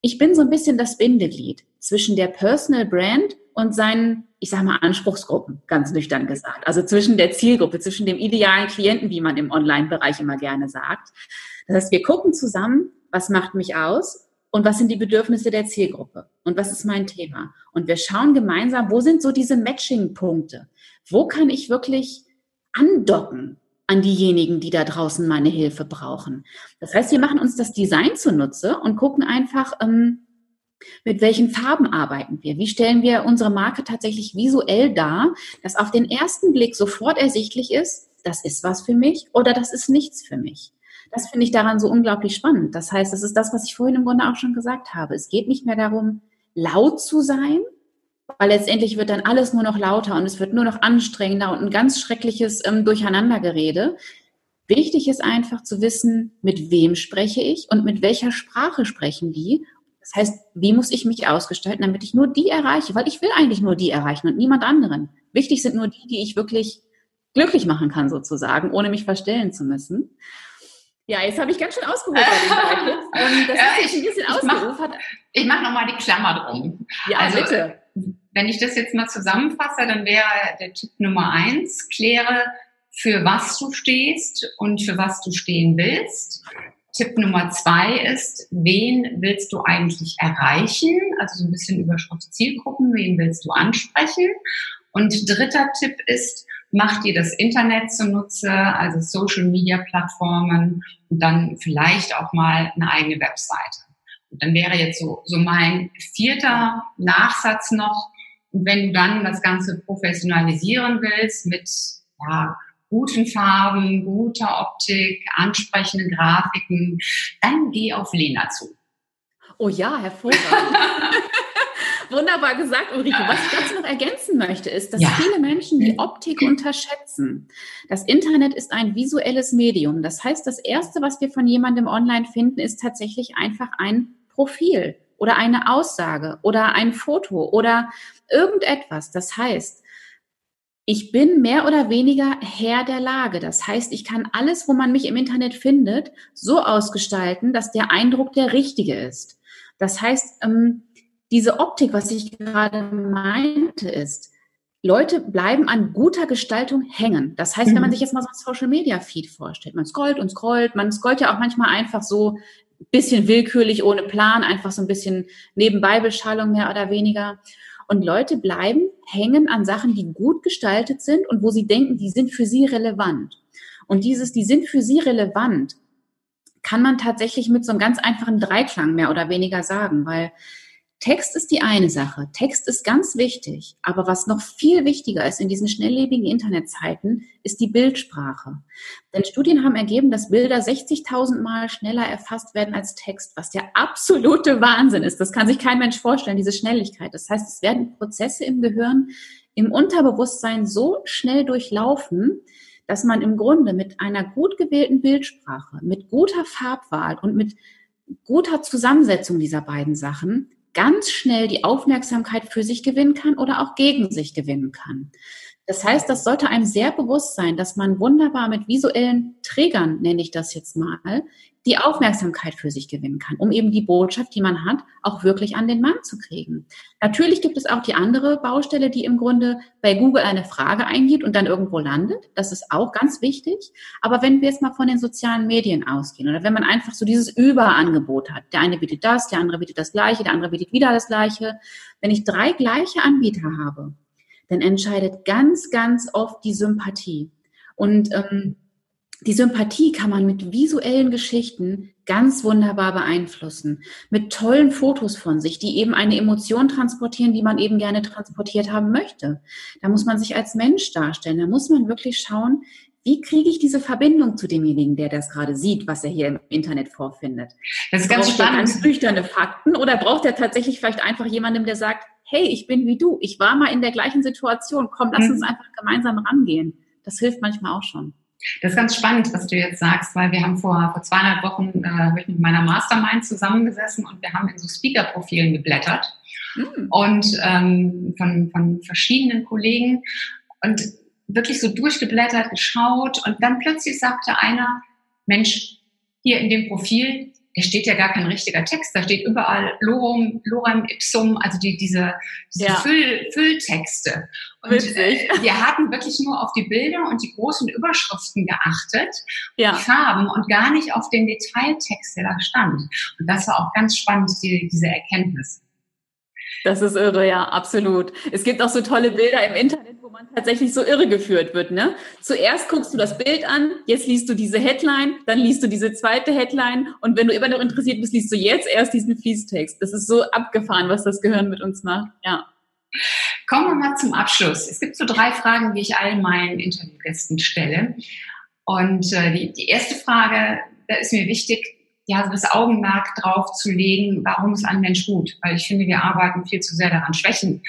ich bin so ein bisschen das Bindeglied zwischen der Personal Brand und seinen, ich sage mal, Anspruchsgruppen, ganz nüchtern gesagt. Also zwischen der Zielgruppe, zwischen dem idealen Klienten, wie man im Online-Bereich immer gerne sagt. Das heißt, wir gucken zusammen, was macht mich aus und was sind die Bedürfnisse der Zielgruppe und was ist mein Thema. Und wir schauen gemeinsam, wo sind so diese Matching-Punkte? Wo kann ich wirklich andocken an diejenigen, die da draußen meine Hilfe brauchen? Das heißt, wir machen uns das Design zunutze und gucken einfach, ähm, mit welchen Farben arbeiten wir? Wie stellen wir unsere Marke tatsächlich visuell dar, dass auf den ersten Blick sofort ersichtlich ist, das ist was für mich oder das ist nichts für mich? Das finde ich daran so unglaublich spannend. Das heißt, das ist das, was ich vorhin im Grunde auch schon gesagt habe. Es geht nicht mehr darum, laut zu sein, weil letztendlich wird dann alles nur noch lauter und es wird nur noch anstrengender und ein ganz schreckliches ähm, Durcheinandergerede. Wichtig ist einfach zu wissen, mit wem spreche ich und mit welcher Sprache sprechen die das heißt, wie muss ich mich ausgestalten, damit ich nur die erreiche? Weil ich will eigentlich nur die erreichen und niemand anderen. Wichtig sind nur die, die ich wirklich glücklich machen kann, sozusagen, ohne mich verstellen zu müssen. Ja, jetzt habe ich ganz schön ausgeholt bei den ähm, Das ja, ist ich, ein bisschen ausgeufert. Ich mache mach nochmal die Klammer drum. Ja, also, bitte. Wenn ich das jetzt mal zusammenfasse, dann wäre der Tipp Nummer eins, kläre, für was du stehst und für was du stehen willst. Tipp Nummer zwei ist, wen willst du eigentlich erreichen? Also so ein bisschen Überschrift Zielgruppen, wen willst du ansprechen? Und dritter Tipp ist, mach dir das Internet zunutze, also Social Media Plattformen und dann vielleicht auch mal eine eigene Webseite. Und dann wäre jetzt so, so mein vierter Nachsatz noch. Und wenn du dann das Ganze professionalisieren willst mit ja, guten Farben, guter Optik, ansprechenden Grafiken, dann geh auf Lena zu. Oh ja, hervorragend. Wunderbar gesagt, Ulrike. Was ich dazu noch ergänzen möchte, ist, dass ja. viele Menschen die Optik unterschätzen. Das Internet ist ein visuelles Medium. Das heißt, das Erste, was wir von jemandem online finden, ist tatsächlich einfach ein Profil oder eine Aussage oder ein Foto oder irgendetwas. Das heißt, ich bin mehr oder weniger Herr der Lage. Das heißt, ich kann alles, wo man mich im Internet findet, so ausgestalten, dass der Eindruck der richtige ist. Das heißt, ähm, diese Optik, was ich gerade meinte, ist, Leute bleiben an guter Gestaltung hängen. Das heißt, wenn man mhm. sich jetzt mal so ein Social Media Feed vorstellt, man scrollt und scrollt, man scrollt ja auch manchmal einfach so ein bisschen willkürlich, ohne Plan, einfach so ein bisschen Nebenbeibeschallung mehr oder weniger. Und Leute bleiben hängen an Sachen, die gut gestaltet sind und wo sie denken, die sind für sie relevant. Und dieses, die sind für sie relevant, kann man tatsächlich mit so einem ganz einfachen Dreiklang mehr oder weniger sagen, weil Text ist die eine Sache. Text ist ganz wichtig. Aber was noch viel wichtiger ist in diesen schnelllebigen Internetzeiten, ist die Bildsprache. Denn Studien haben ergeben, dass Bilder 60.000 Mal schneller erfasst werden als Text, was der absolute Wahnsinn ist. Das kann sich kein Mensch vorstellen, diese Schnelligkeit. Das heißt, es werden Prozesse im Gehirn, im Unterbewusstsein so schnell durchlaufen, dass man im Grunde mit einer gut gewählten Bildsprache, mit guter Farbwahl und mit guter Zusammensetzung dieser beiden Sachen ganz schnell die Aufmerksamkeit für sich gewinnen kann oder auch gegen sich gewinnen kann. Das heißt, das sollte einem sehr bewusst sein, dass man wunderbar mit visuellen Trägern, nenne ich das jetzt mal, die Aufmerksamkeit für sich gewinnen kann, um eben die Botschaft, die man hat, auch wirklich an den Mann zu kriegen. Natürlich gibt es auch die andere Baustelle, die im Grunde bei Google eine Frage eingibt und dann irgendwo landet. Das ist auch ganz wichtig. Aber wenn wir jetzt mal von den sozialen Medien ausgehen oder wenn man einfach so dieses Überangebot hat, der eine bietet das, der andere bietet das Gleiche, der andere bietet wieder das Gleiche. Wenn ich drei gleiche Anbieter habe, dann entscheidet ganz, ganz oft die Sympathie. Und ähm, die Sympathie kann man mit visuellen Geschichten ganz wunderbar beeinflussen. Mit tollen Fotos von sich, die eben eine Emotion transportieren, die man eben gerne transportiert haben möchte. Da muss man sich als Mensch darstellen. Da muss man wirklich schauen, wie kriege ich diese Verbindung zu demjenigen, der das gerade sieht, was er hier im Internet vorfindet? Das ist ganz braucht spannend. ganz nüchterne Fakten oder braucht er tatsächlich vielleicht einfach jemandem, der sagt, hey, ich bin wie du, ich war mal in der gleichen Situation, komm, lass mhm. uns einfach gemeinsam rangehen. Das hilft manchmal auch schon. Das ist ganz spannend, was du jetzt sagst, weil wir haben vor, vor zweieinhalb Wochen äh, mit meiner Mastermind zusammengesessen und wir haben in so Speaker-Profilen geblättert mhm. und ähm, von, von verschiedenen Kollegen und wirklich so durchgeblättert, geschaut und dann plötzlich sagte einer, Mensch, hier in dem Profil, da steht ja gar kein richtiger Text, da steht überall Lorem, Lorem Ipsum, also die, diese, diese ja. Füll, Fülltexte. Und äh, wir hatten wirklich nur auf die Bilder und die großen Überschriften geachtet, ja. die Farben und gar nicht auf den Detailtext, der da stand. Und das war auch ganz spannend, die, diese Erkenntnis. Das ist irre, ja, absolut. Es gibt auch so tolle Bilder im Internet, man tatsächlich so irre geführt wird. Ne? Zuerst guckst du das Bild an, jetzt liest du diese Headline, dann liest du diese zweite Headline und wenn du immer noch interessiert bist, liest du jetzt erst diesen Fließtext. Das ist so abgefahren, was das Gehirn mit uns macht. Ja. Kommen wir mal zum Abschluss. Es gibt so drei Fragen, die ich all meinen Interviewgästen stelle. Und äh, die, die erste Frage, da ist mir wichtig, ja, das Augenmerk drauf zu legen, warum ist ein Mensch gut? Weil ich finde, wir arbeiten viel zu sehr daran, Schwächen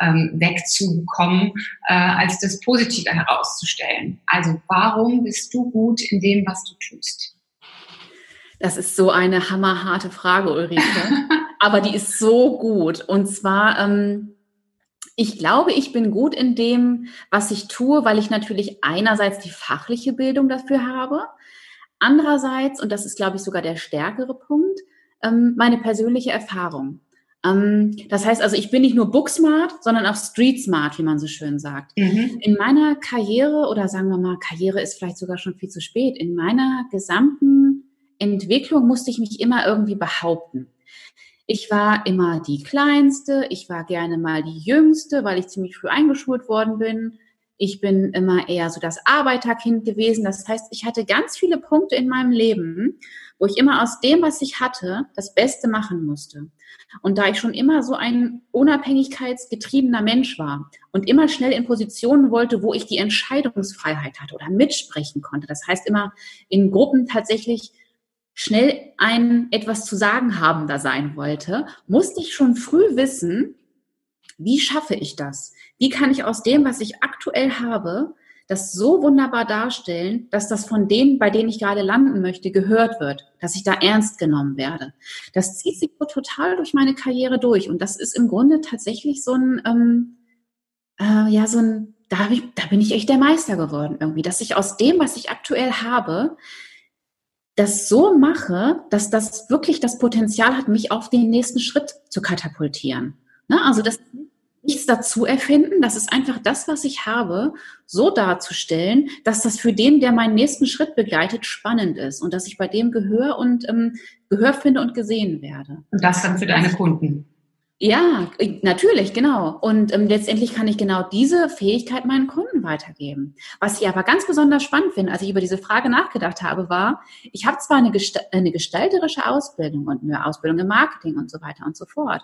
ähm, wegzukommen, äh, als das Positive herauszustellen. Also warum bist du gut in dem, was du tust? Das ist so eine hammerharte Frage, Ulrike. Aber die ist so gut. Und zwar, ähm, ich glaube, ich bin gut in dem, was ich tue, weil ich natürlich einerseits die fachliche Bildung dafür habe. Andererseits, und das ist, glaube ich, sogar der stärkere Punkt, ähm, meine persönliche Erfahrung. Ähm, das heißt also, ich bin nicht nur booksmart, sondern auch street smart, wie man so schön sagt. Mhm. In meiner Karriere, oder sagen wir mal, Karriere ist vielleicht sogar schon viel zu spät, in meiner gesamten Entwicklung musste ich mich immer irgendwie behaupten. Ich war immer die Kleinste, ich war gerne mal die Jüngste, weil ich ziemlich früh eingeschult worden bin. Ich bin immer eher so das Arbeiterkind gewesen. Das heißt, ich hatte ganz viele Punkte in meinem Leben, wo ich immer aus dem, was ich hatte, das Beste machen musste. Und da ich schon immer so ein unabhängigkeitsgetriebener Mensch war und immer schnell in Positionen wollte, wo ich die Entscheidungsfreiheit hatte oder mitsprechen konnte, das heißt immer in Gruppen tatsächlich schnell ein etwas zu sagen habender sein wollte, musste ich schon früh wissen, wie schaffe ich das? Wie kann ich aus dem, was ich aktuell habe, das so wunderbar darstellen, dass das von denen, bei denen ich gerade landen möchte, gehört wird, dass ich da ernst genommen werde. Das zieht sich so total durch meine Karriere durch und das ist im Grunde tatsächlich so ein, ähm, äh, ja, so ein, da, ich, da bin ich echt der Meister geworden irgendwie, dass ich aus dem, was ich aktuell habe, das so mache, dass das wirklich das Potenzial hat, mich auf den nächsten Schritt zu katapultieren. Ne? Also das nichts dazu erfinden. Das ist einfach das, was ich habe, so darzustellen, dass das für den, der meinen nächsten Schritt begleitet, spannend ist und dass ich bei dem Gehör und ähm, Gehör finde und gesehen werde. Und das dann für deine Kunden. Ja, natürlich, genau. Und ähm, letztendlich kann ich genau diese Fähigkeit meinen Kunden weitergeben. Was ich aber ganz besonders spannend finde, als ich über diese Frage nachgedacht habe, war, ich habe zwar eine, Gesta eine gestalterische Ausbildung und eine Ausbildung im Marketing und so weiter und so fort.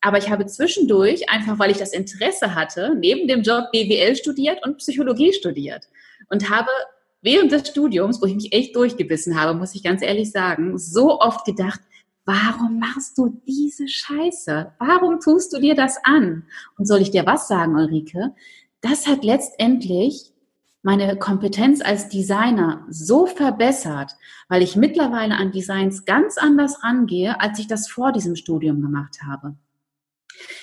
Aber ich habe zwischendurch, einfach weil ich das Interesse hatte, neben dem Job BWL studiert und Psychologie studiert und habe während des Studiums, wo ich mich echt durchgebissen habe, muss ich ganz ehrlich sagen, so oft gedacht, warum machst du diese Scheiße? Warum tust du dir das an? Und soll ich dir was sagen, Ulrike? Das hat letztendlich meine Kompetenz als Designer so verbessert, weil ich mittlerweile an Designs ganz anders rangehe, als ich das vor diesem Studium gemacht habe.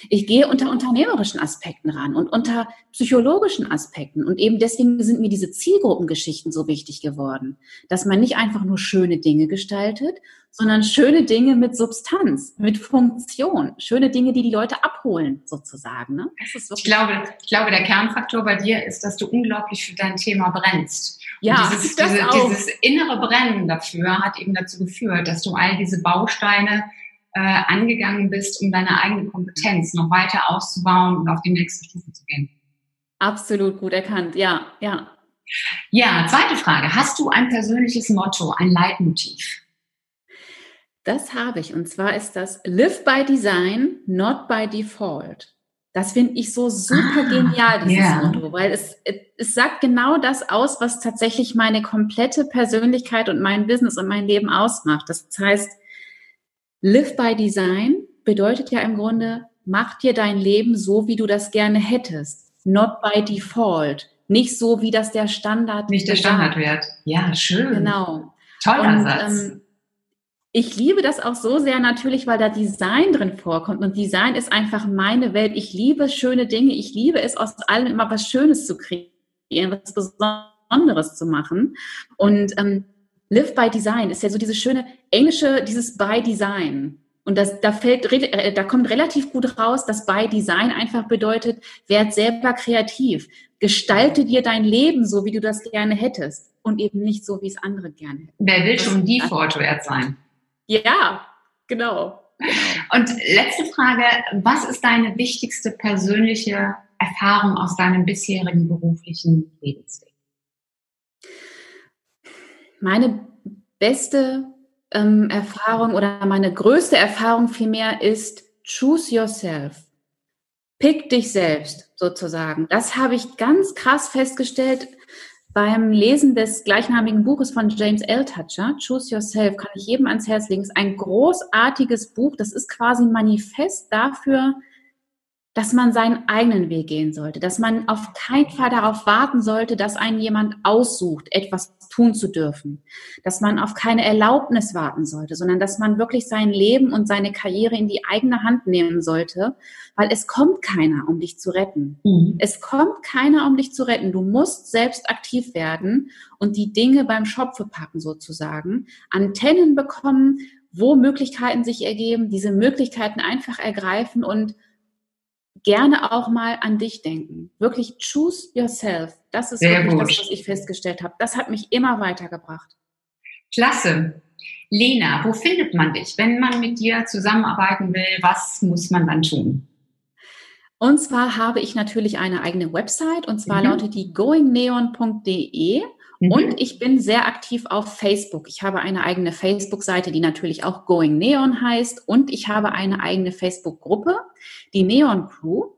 Ich gehe unter unternehmerischen Aspekten ran und unter psychologischen Aspekten. Und eben deswegen sind mir diese Zielgruppengeschichten so wichtig geworden, dass man nicht einfach nur schöne Dinge gestaltet, sondern schöne Dinge mit Substanz, mit Funktion, schöne Dinge, die die Leute abholen, sozusagen. Ne? ich, glaube, ich glaube, der Kernfaktor bei dir ist, dass du unglaublich für dein Thema brennst. Ja, dieses, das diese, auch. dieses innere Brennen dafür hat eben dazu geführt, dass du all diese Bausteine äh, angegangen bist, um deine eigene Kompetenz noch weiter auszubauen und auf die nächste Stufe zu gehen. Absolut gut erkannt, ja, ja. Ja, zweite Frage. Hast du ein persönliches Motto, ein Leitmotiv? Das habe ich. Und zwar ist das Live by Design, not by Default. Das finde ich so super ah, genial, dieses yeah. Motto, weil es, es sagt genau das aus, was tatsächlich meine komplette Persönlichkeit und mein Business und mein Leben ausmacht. Das heißt, Live by Design bedeutet ja im Grunde, mach dir dein Leben so, wie du das gerne hättest. Not by default. Nicht so, wie das der Standard Nicht der Standard wird. Ja, schön. Genau. Toller und, Satz. Ähm, ich liebe das auch so sehr natürlich, weil da Design drin vorkommt. Und Design ist einfach meine Welt. Ich liebe schöne Dinge. Ich liebe es, aus allem immer was Schönes zu kreieren, was Besonderes zu machen. Und ähm, Live by Design ist ja so dieses schöne englische, dieses by Design. Und das, da fällt, äh, da kommt relativ gut raus, dass by Design einfach bedeutet, werd selber kreativ. Gestalte dir dein Leben so, wie du das gerne hättest. Und eben nicht so, wie es andere gerne hätten. Wer will schon Default wert sein? Ja, genau. Und letzte Frage, was ist deine wichtigste persönliche Erfahrung aus deinem bisherigen beruflichen Lebensweg? Meine beste ähm, Erfahrung oder meine größte Erfahrung vielmehr ist choose yourself. Pick dich selbst sozusagen. Das habe ich ganz krass festgestellt beim Lesen des gleichnamigen Buches von James L. Toucher, Choose Yourself, kann ich jedem ans Herz legen. Es ist ein großartiges Buch. Das ist quasi ein Manifest dafür, dass man seinen eigenen Weg gehen sollte, dass man auf keinen Fall darauf warten sollte, dass einen jemand aussucht, etwas tun zu dürfen, dass man auf keine Erlaubnis warten sollte, sondern dass man wirklich sein Leben und seine Karriere in die eigene Hand nehmen sollte, weil es kommt keiner, um dich zu retten. Mhm. Es kommt keiner, um dich zu retten. Du musst selbst aktiv werden und die Dinge beim Schopfe packen sozusagen, Antennen bekommen, wo Möglichkeiten sich ergeben, diese Möglichkeiten einfach ergreifen und gerne auch mal an dich denken. Wirklich choose yourself. Das ist Sehr wirklich gut. das, was ich festgestellt habe. Das hat mich immer weitergebracht. Klasse. Lena, wo findet man dich? Wenn man mit dir zusammenarbeiten will, was muss man dann tun? Und zwar habe ich natürlich eine eigene Website und zwar mhm. lautet die goingneon.de Mhm. Und ich bin sehr aktiv auf Facebook. Ich habe eine eigene Facebook-Seite, die natürlich auch Going Neon heißt. Und ich habe eine eigene Facebook-Gruppe, die Neon Crew.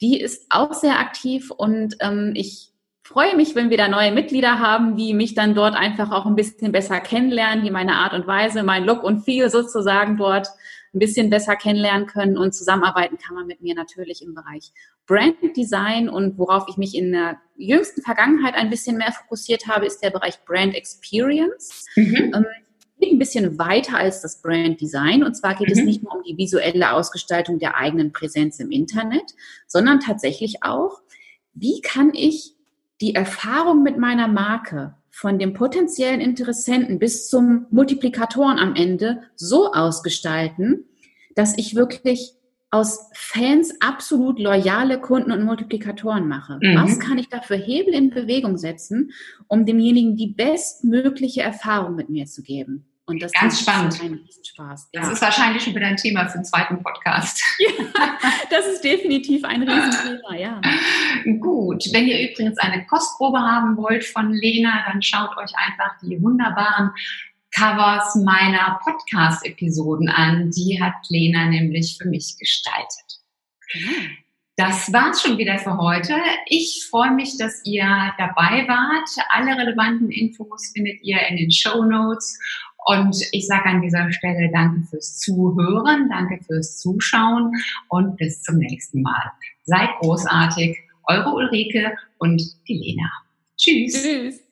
Die ist auch sehr aktiv und ähm, ich freue mich, wenn wir da neue Mitglieder haben, die mich dann dort einfach auch ein bisschen besser kennenlernen, die meine Art und Weise, mein Look und Feel sozusagen dort ein bisschen besser kennenlernen können und zusammenarbeiten kann man mit mir natürlich im Bereich Brand Design und worauf ich mich in der jüngsten Vergangenheit ein bisschen mehr fokussiert habe, ist der Bereich Brand Experience. Mhm. Ähm, ein bisschen weiter als das Brand Design. Und zwar geht mhm. es nicht nur um die visuelle Ausgestaltung der eigenen Präsenz im Internet, sondern tatsächlich auch, wie kann ich die Erfahrung mit meiner Marke von dem potenziellen Interessenten bis zum Multiplikatoren am Ende so ausgestalten, dass ich wirklich aus Fans absolut loyale Kunden und Multiplikatoren mache. Mhm. Was kann ich da für Hebel in Bewegung setzen, um demjenigen die bestmögliche Erfahrung mit mir zu geben? Und das Ganz spannend. Spaß. Das ja. ist wahrscheinlich schon wieder ein Thema für einen zweiten Podcast. Ja, das ist definitiv ein Riesenthema, ja. Gut, wenn ihr übrigens eine Kostprobe haben wollt von Lena, dann schaut euch einfach die wunderbaren Covers meiner Podcast-Episoden an. Die hat Lena nämlich für mich gestaltet. Genau. Das war's schon wieder für heute. Ich freue mich, dass ihr dabei wart. Alle relevanten Infos findet ihr in den Show Notes. Und ich sage an dieser Stelle danke fürs Zuhören, danke fürs Zuschauen und bis zum nächsten Mal. Seid großartig, eure Ulrike und die Lena. Tschüss. Tschüss.